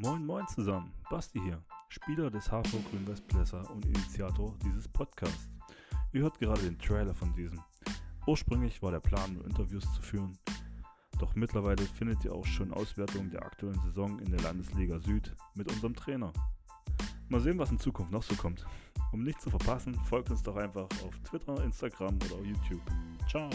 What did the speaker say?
Moin Moin zusammen, Basti hier, Spieler des HV Grün Westplesser und Initiator dieses Podcasts. Ihr hört gerade den Trailer von diesem. Ursprünglich war der Plan, nur Interviews zu führen, doch mittlerweile findet ihr auch schon Auswertungen der aktuellen Saison in der Landesliga Süd mit unserem Trainer. Mal sehen, was in Zukunft noch so kommt. Um nichts zu verpassen, folgt uns doch einfach auf Twitter, Instagram oder YouTube. Ciao!